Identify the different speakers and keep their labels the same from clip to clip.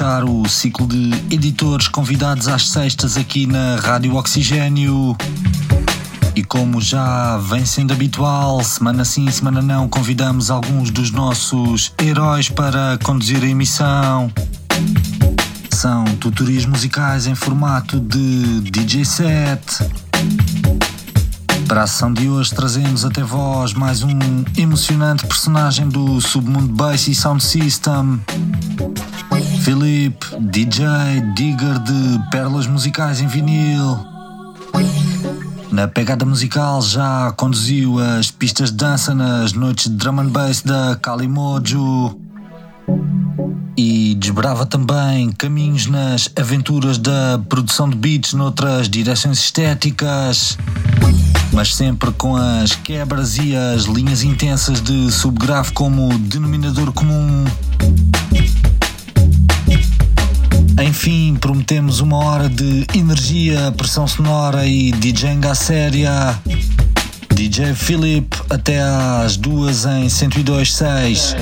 Speaker 1: fechar o ciclo de editores convidados às sextas aqui na Rádio Oxigênio. E como já vem sendo habitual, semana sim, semana não, convidamos alguns dos nossos heróis para conduzir a emissão. São tutorias musicais em formato de DJ set. Para a sessão de hoje trazemos até vós mais um emocionante personagem do submundo bass e sound system. Felipe, DJ, digger de pérolas musicais em vinil. Na pegada musical já conduziu as pistas de dança nas noites de drum and bass da Kalimojo e desbrava também caminhos nas aventuras da produção de beats noutras direções estéticas, mas sempre com as quebras e as linhas intensas de subgrave como denominador comum. Enfim, prometemos uma hora de energia, pressão sonora e DJing à séria. DJ Philip até às duas em 102.6.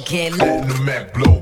Speaker 2: again.
Speaker 3: Letting the Mac blow.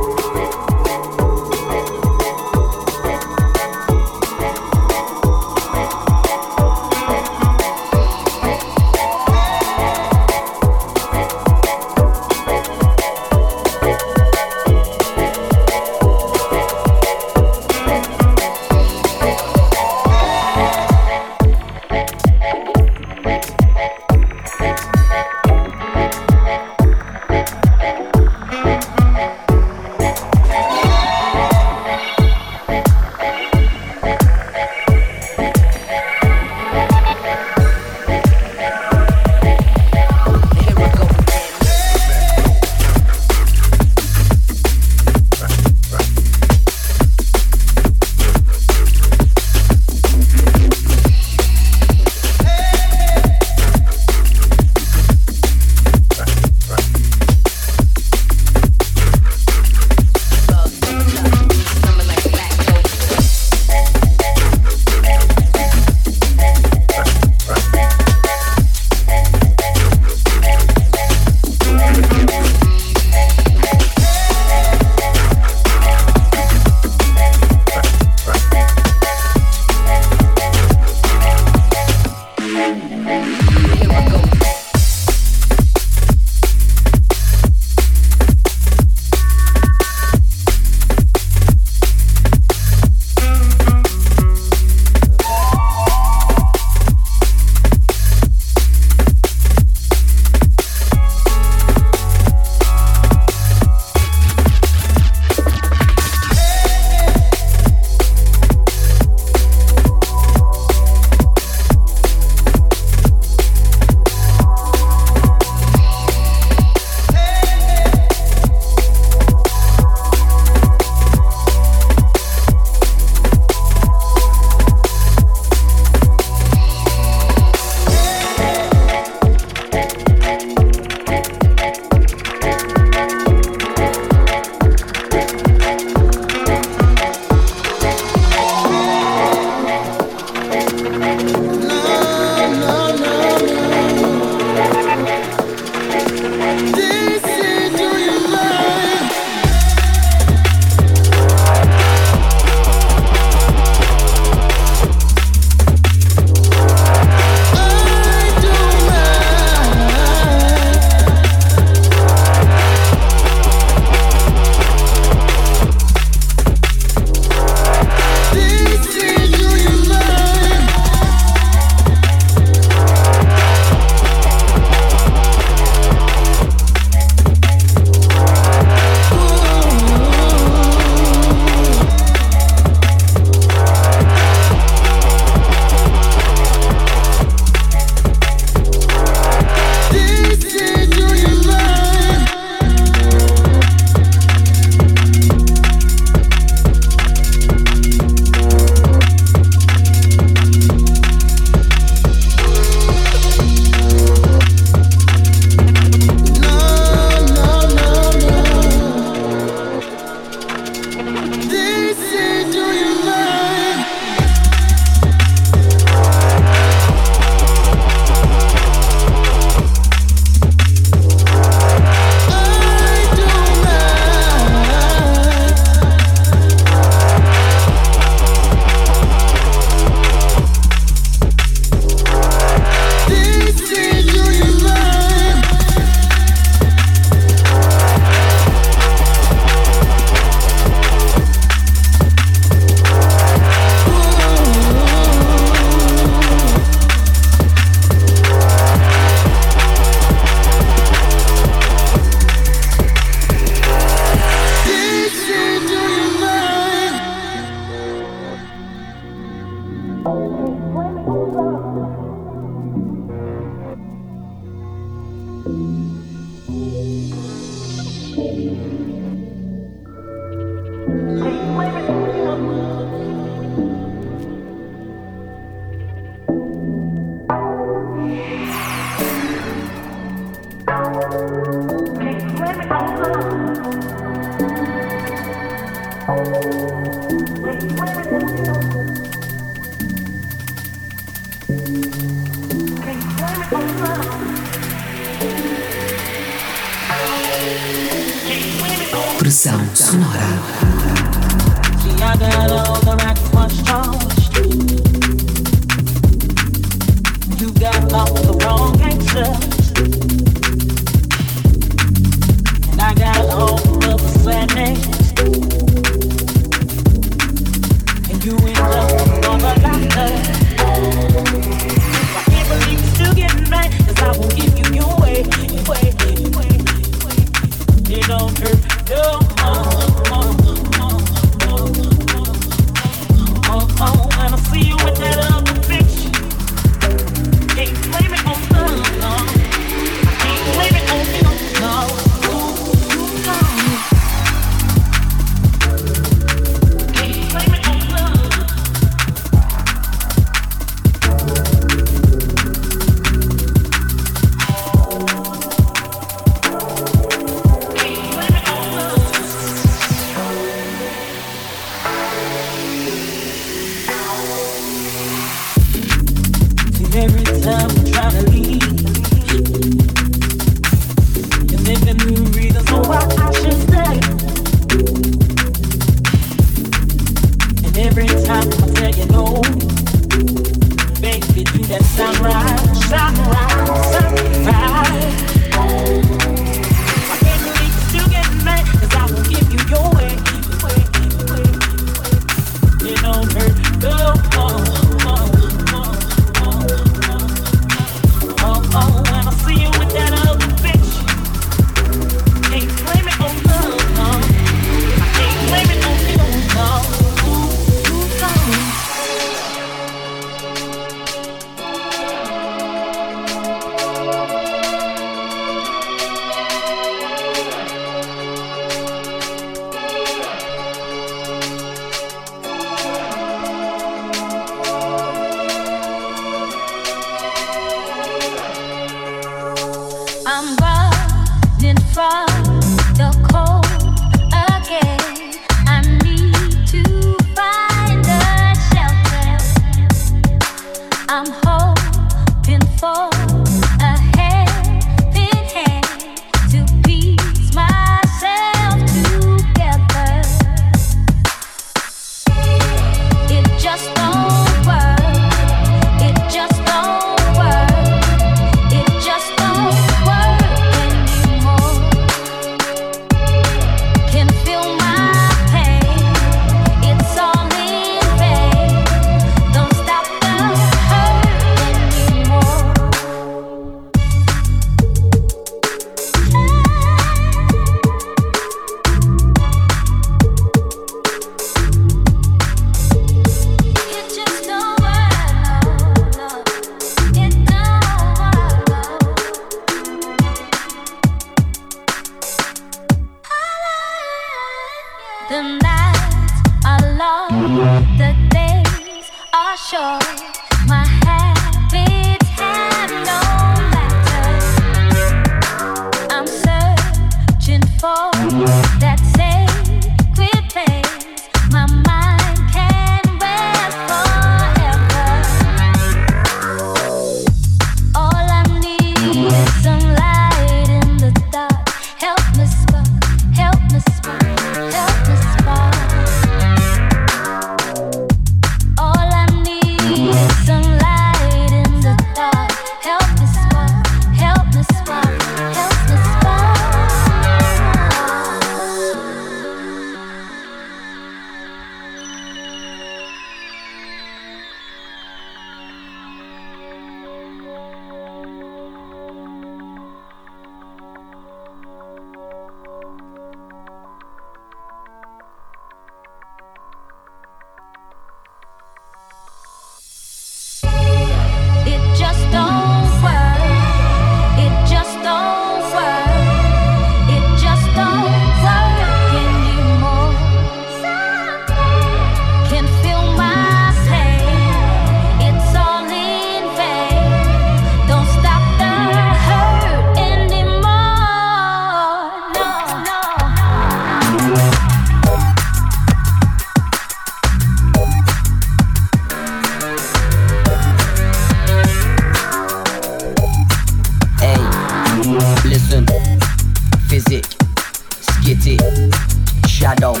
Speaker 4: know.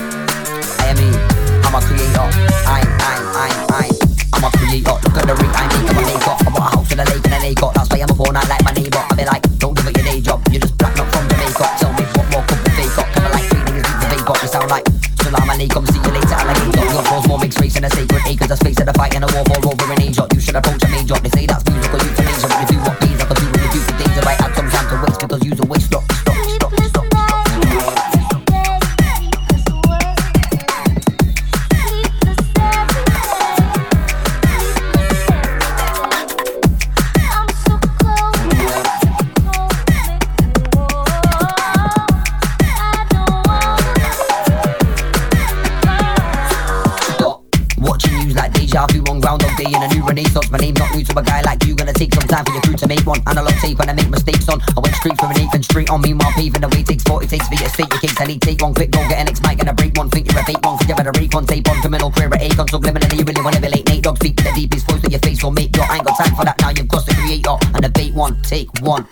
Speaker 4: I mean, I'm a creator. I'm, I'm, I'm, I'm. I'm a creator. Look at the ring I make. I'm a maker. I bought a house in a lake and a acre. That's why I'm a born. I like my takes you to your case. I take one quick, go get an X mic and a break one. Think you're a fake one, cause you better one. Tape on criminal career at Akon. Subliminally, you really wanna be late. Nate Dogg speak to the deepest voice of your face. Will make your. I ain't got time for that now. You've got the creator and the bait one. Take one.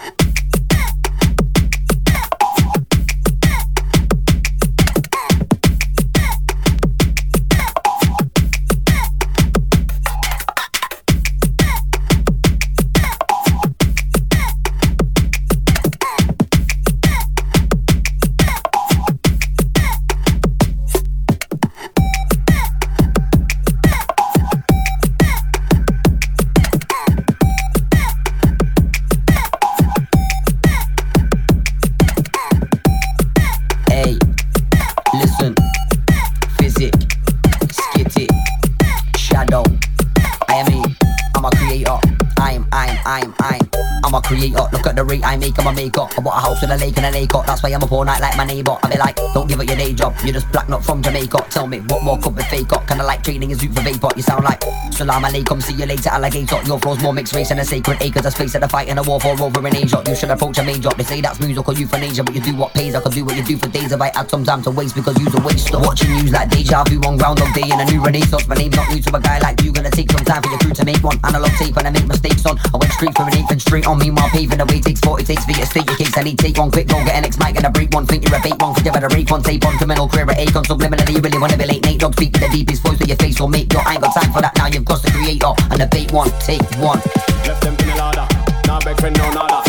Speaker 4: I make, I'ma make am make up. I bought a house with a lake and a lake. That's why I'm up all night like my neighbor. I be like, don't give up your day job. You're just black, not from Jamaica. Tell me, what more could be fake up? Kinda like trading a zoot for vapor. You sound like Salam alaikum, see you later, alligator. Your flow's more mixed race and a sacred acres of space at a fight and a war for over in Asia. You should approach a major. They say that's musical euthanasia, but you do what pays. I could do what you do for days if I had some time to waste because you's a waster. Watching news like deja vu on Groundhog Day in a new renaissance. My name's not new to a guy like you. Gonna take some time for your crew to make one analog tape and I make mistakes on. I went straight and straight on me while paving the way takes 40 takes for your state your case. I need take one quick, go get an X mic and a break one. Think you're a bait one, cause you better rake one. Tape on criminal career at Akon. Subliminally, you really wanna be late. Nate Dogg speak to the deepest voice of your face will make your. I ain't got time for that now. You've got the creator and the bait one. Take one.
Speaker 5: Left them in a ladder. Now beg friend no nada.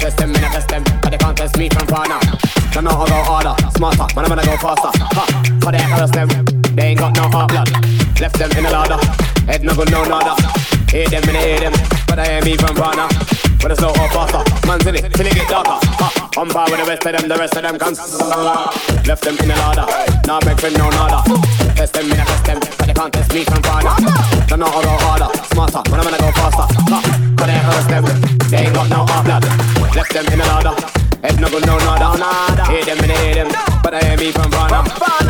Speaker 5: Test them, in a test them, but they can't test me from far now. Don't know how go harder, smarter, man I'm gonna go faster. Ha, for the heck of them, they ain't got no heart blood. Left them in a ladder, head no good no nada. Hear them and I hear them, but I me from far now. But it's slow or faster, man's in it till it get darker. Ha, on par with the rest of them, the rest of them can't. Left them in a ladder, now beg friend no nada. Test them, in a test them, but they can't test me from far now. Don't know how go harder, smarter, man I'm gonna go faster. Ha, for the heck of them, they ain't got no heart blood. Left them in a ladder. Head no good, no nada. nada. Hear them and hear them, but I hear me from far now.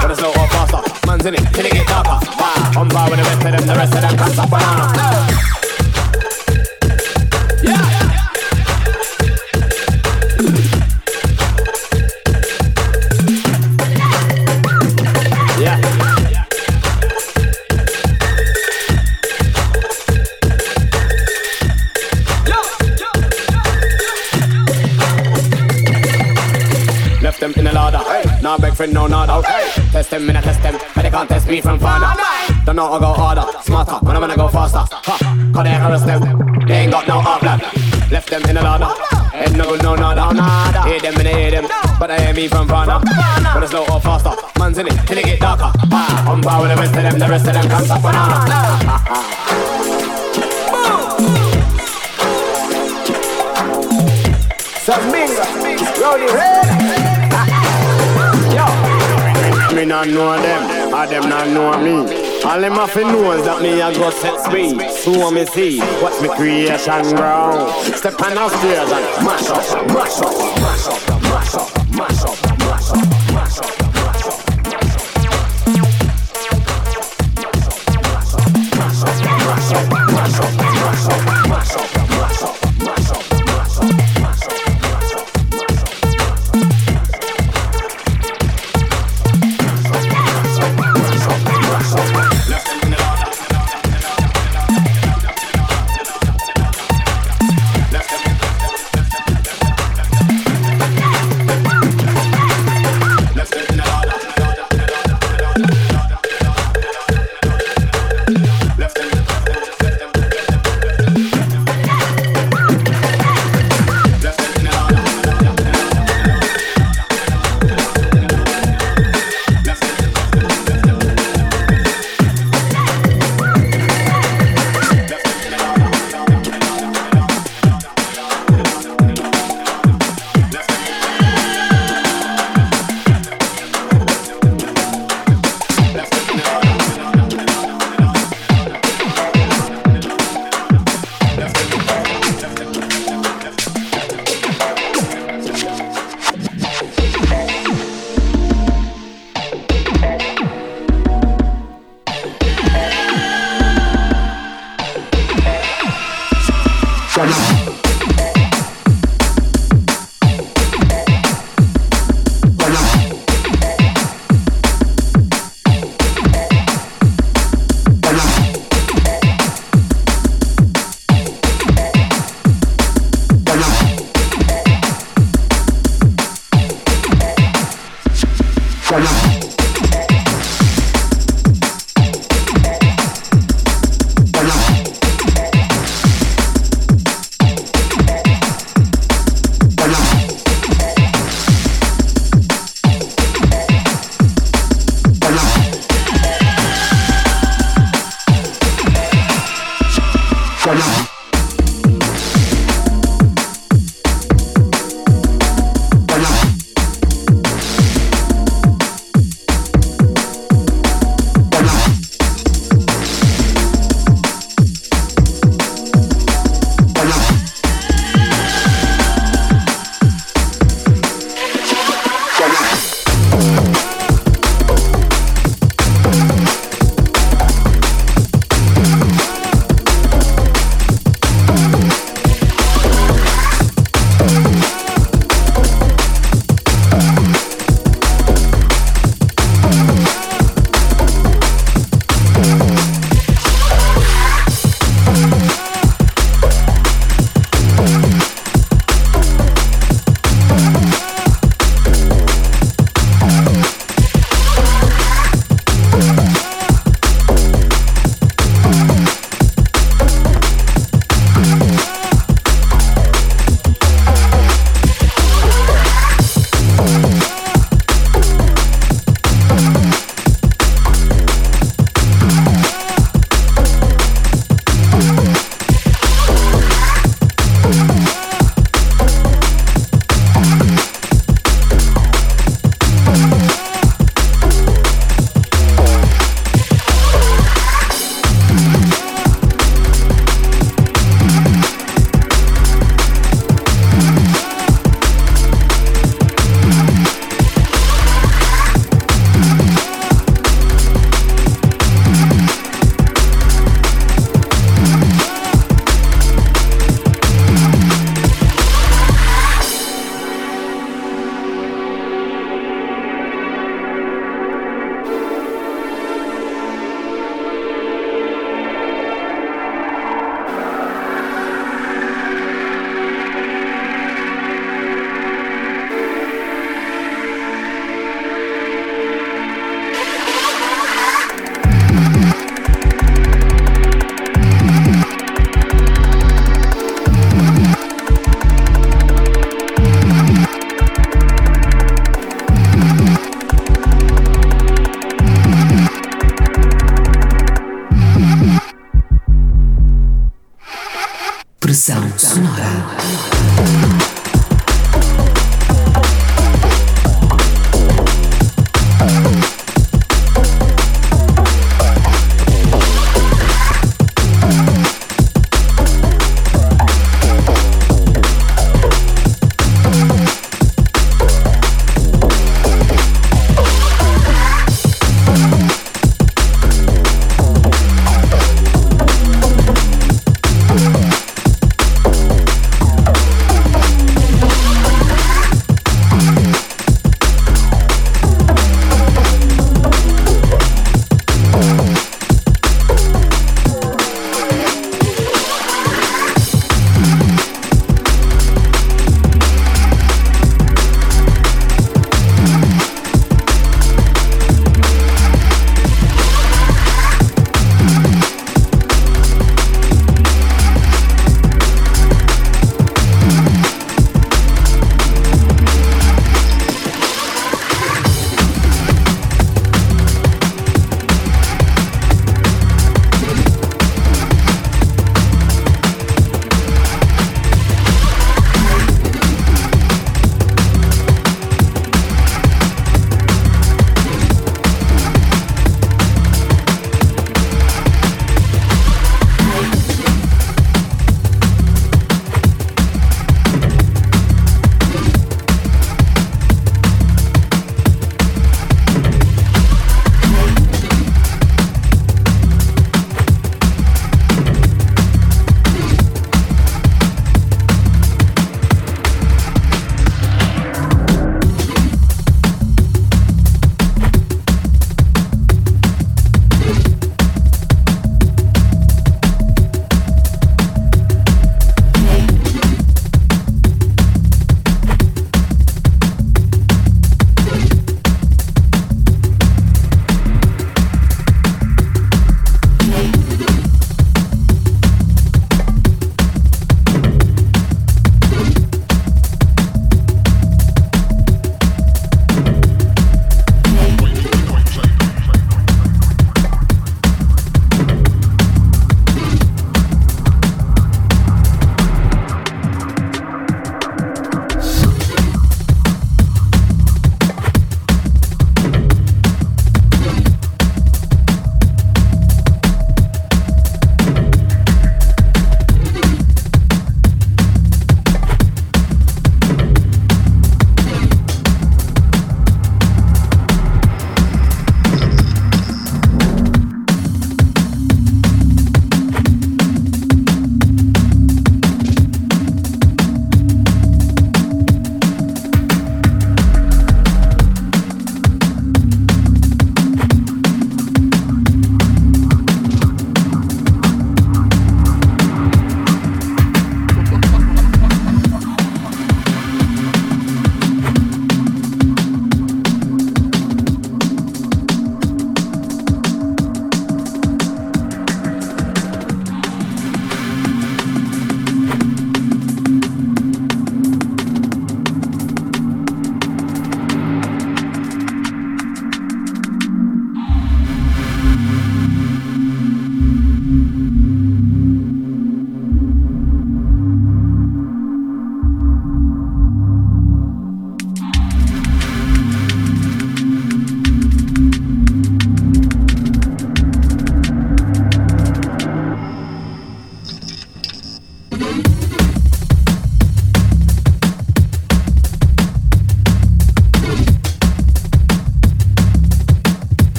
Speaker 5: But it's slow or faster, man's in it till it get darker. Ah, on par with the rest of them, the rest of them can't stop banana. Friend no nada. Hey. Test them, in a test them, but they can't test me from far now. Don't know how go harder, smarter, when I'm gonna go faster. Ha, cause they harass them, they ain't got no heart blood. Left them in a ladder, head no good, no nada. Hear them and I hear them, but I hear me from far now. But it's slow or faster, man's in it till it get darker. On par with the rest of them, the rest of them can't stop banana. Sam Binga, Me not know them, or them not know me. All them have to know that me a go set speed. So me see, watch me creation grow. Step on the stairs and mash up, mash up, mash up,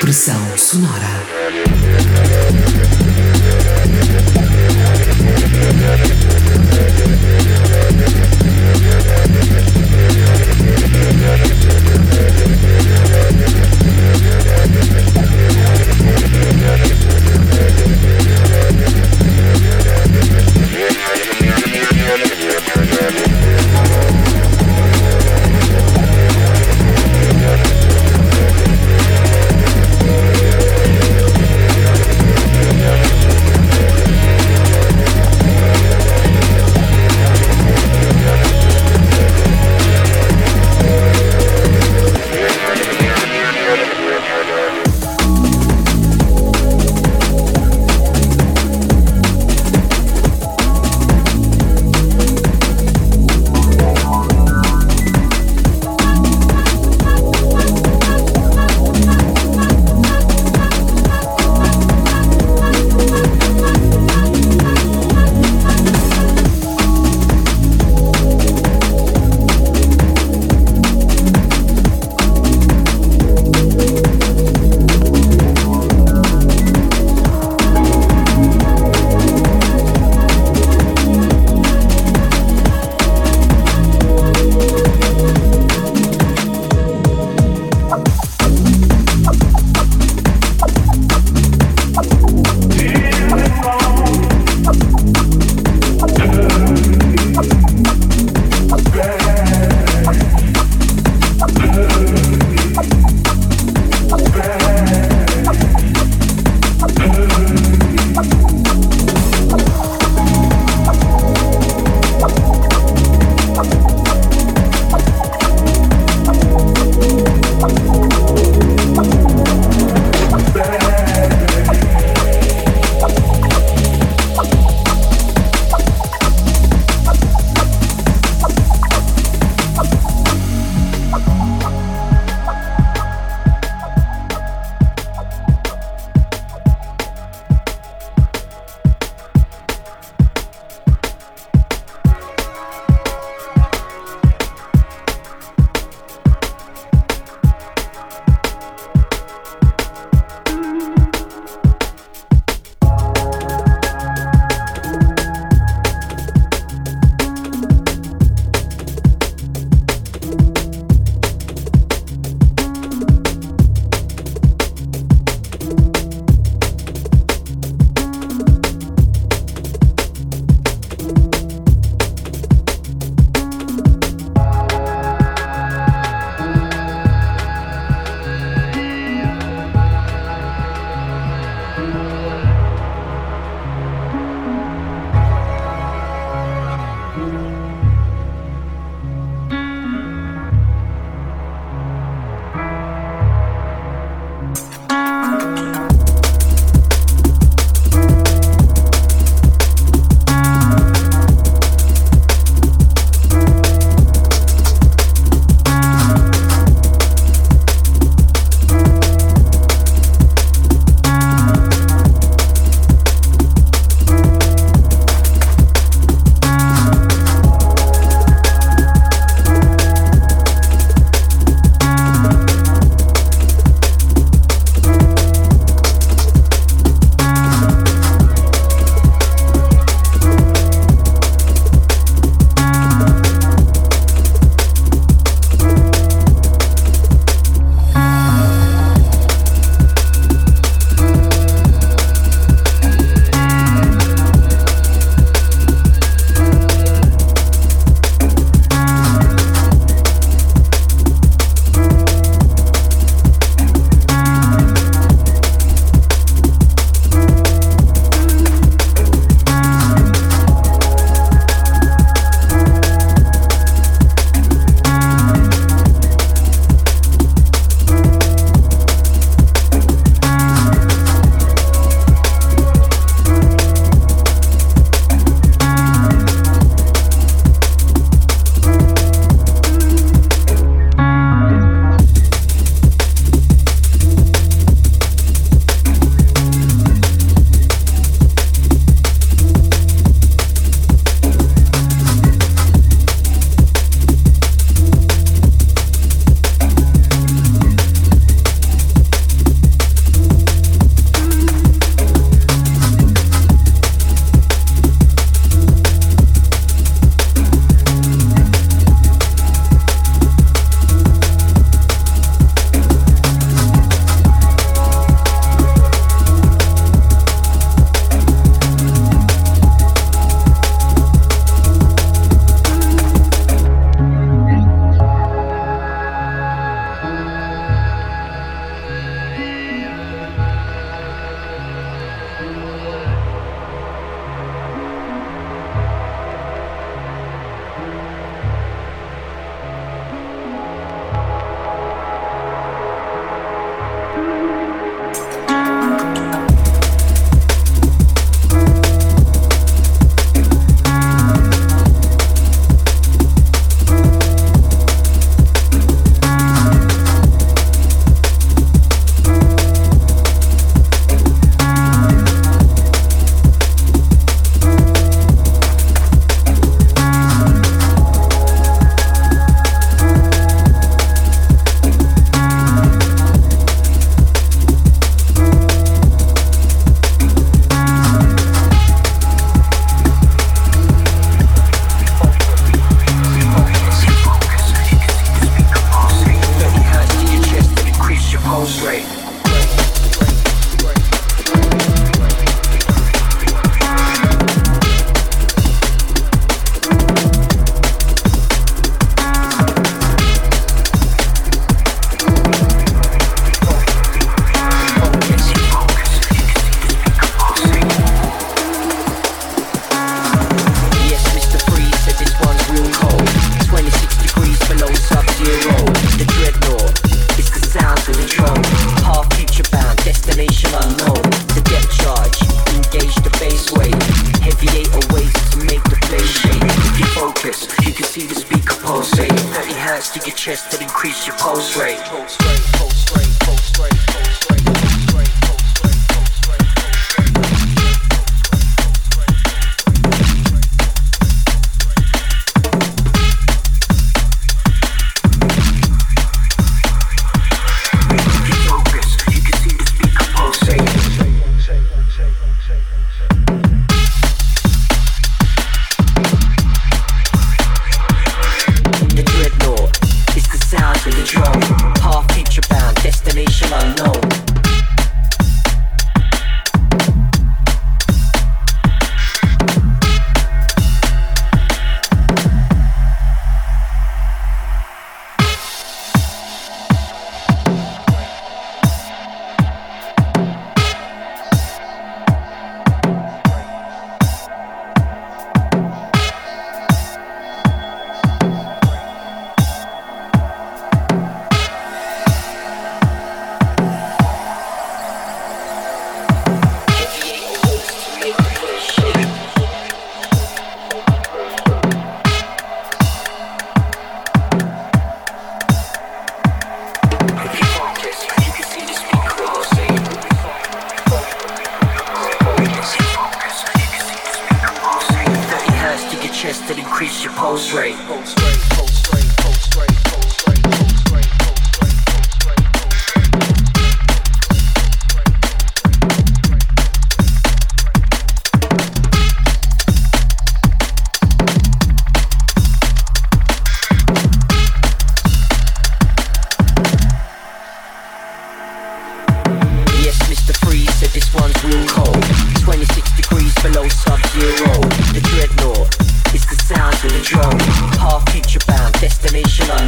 Speaker 6: Pressão sonora.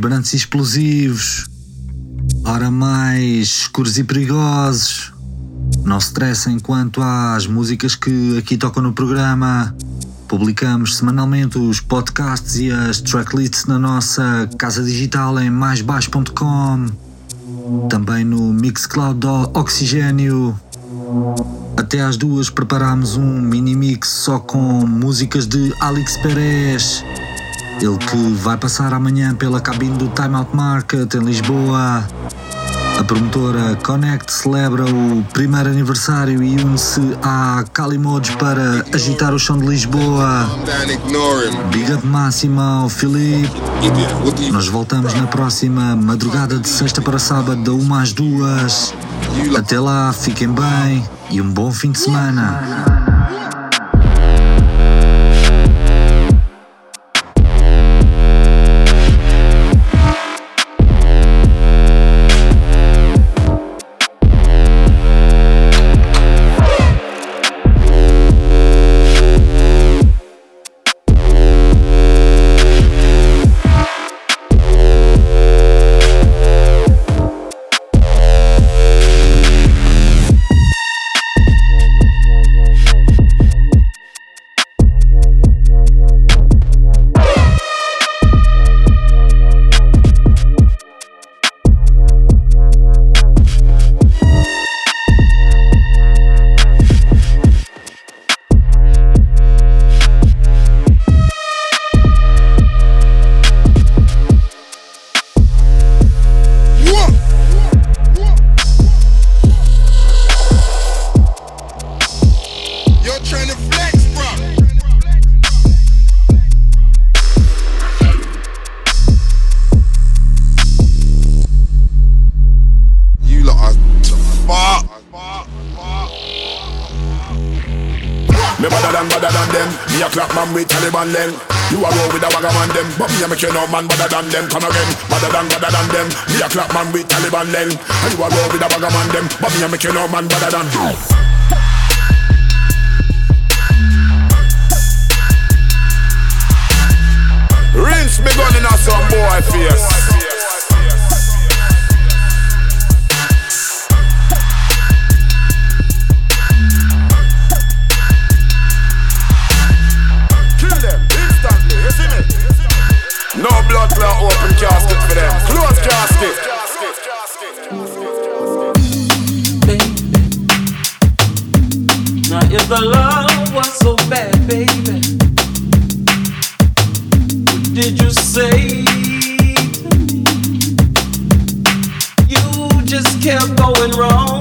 Speaker 1: vibrantes e explosivos, ora mais escuros e perigosos. Não se estressem quanto às músicas que aqui tocam no programa. Publicamos semanalmente os podcasts e as tracklists na nossa casa digital em maisbaixo.com. Também no Mixcloud do Oxigênio. Até às duas preparámos um mini mix só com músicas de Alex Perez. Ele que vai passar amanhã pela cabine do Time Out Market em Lisboa. A promotora Connect celebra o primeiro aniversário e une-se à Calimodes para agitar o chão de Lisboa. Big up máxima ao Filipe. Nós voltamos na próxima madrugada de sexta para sábado, da 1 às 2. Até lá, fiquem bem e um bom fim de semana.
Speaker 7: Man better than them. Come again, better than better than them. Me a clap man with Taliban then. And you a roll with a wagaman them, but me a make you no man better than
Speaker 8: if the love was so bad, baby, did you say to me? You just kept going wrong.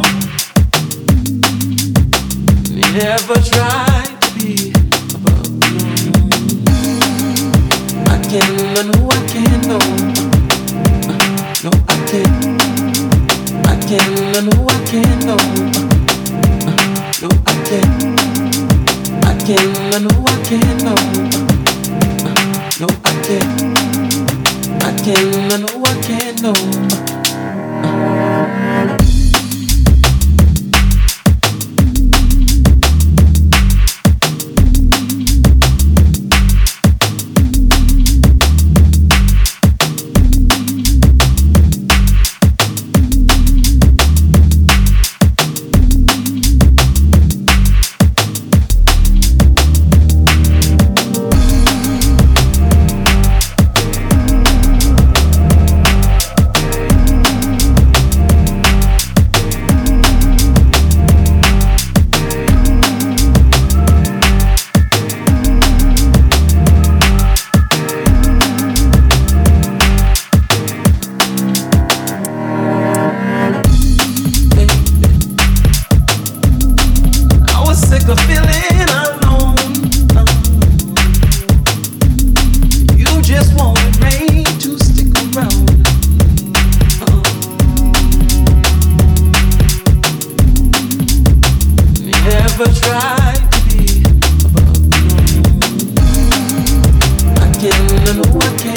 Speaker 8: working and can.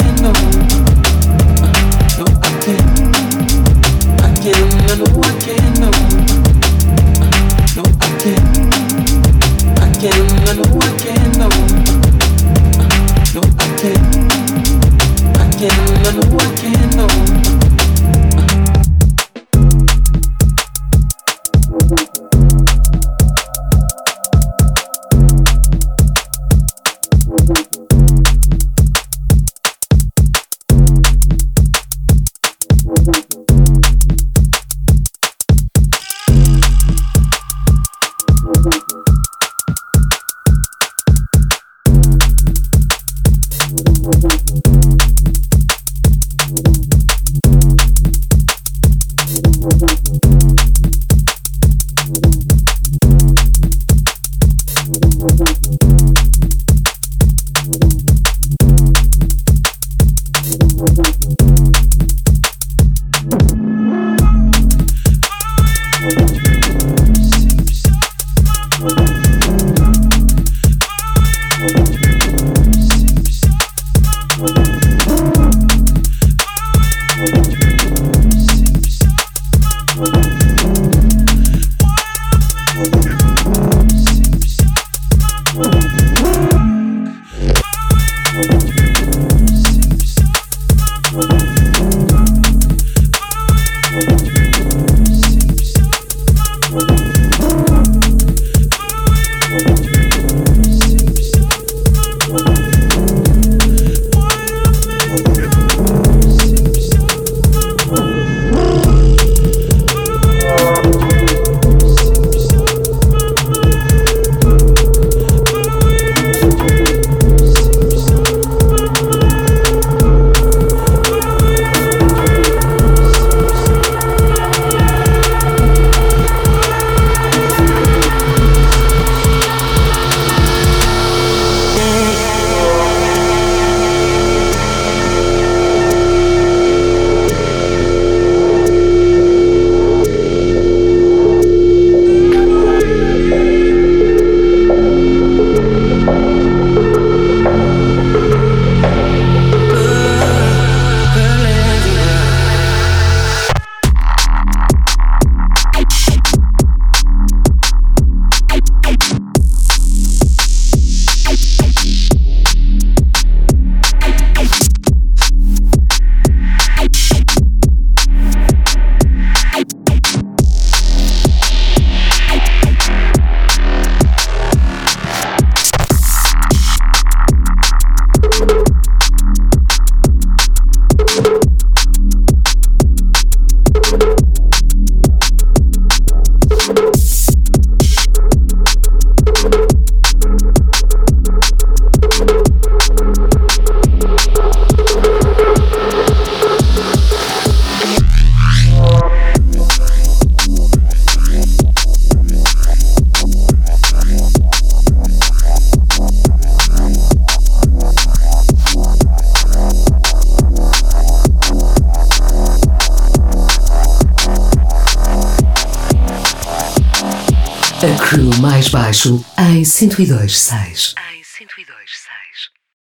Speaker 6: 102, 6.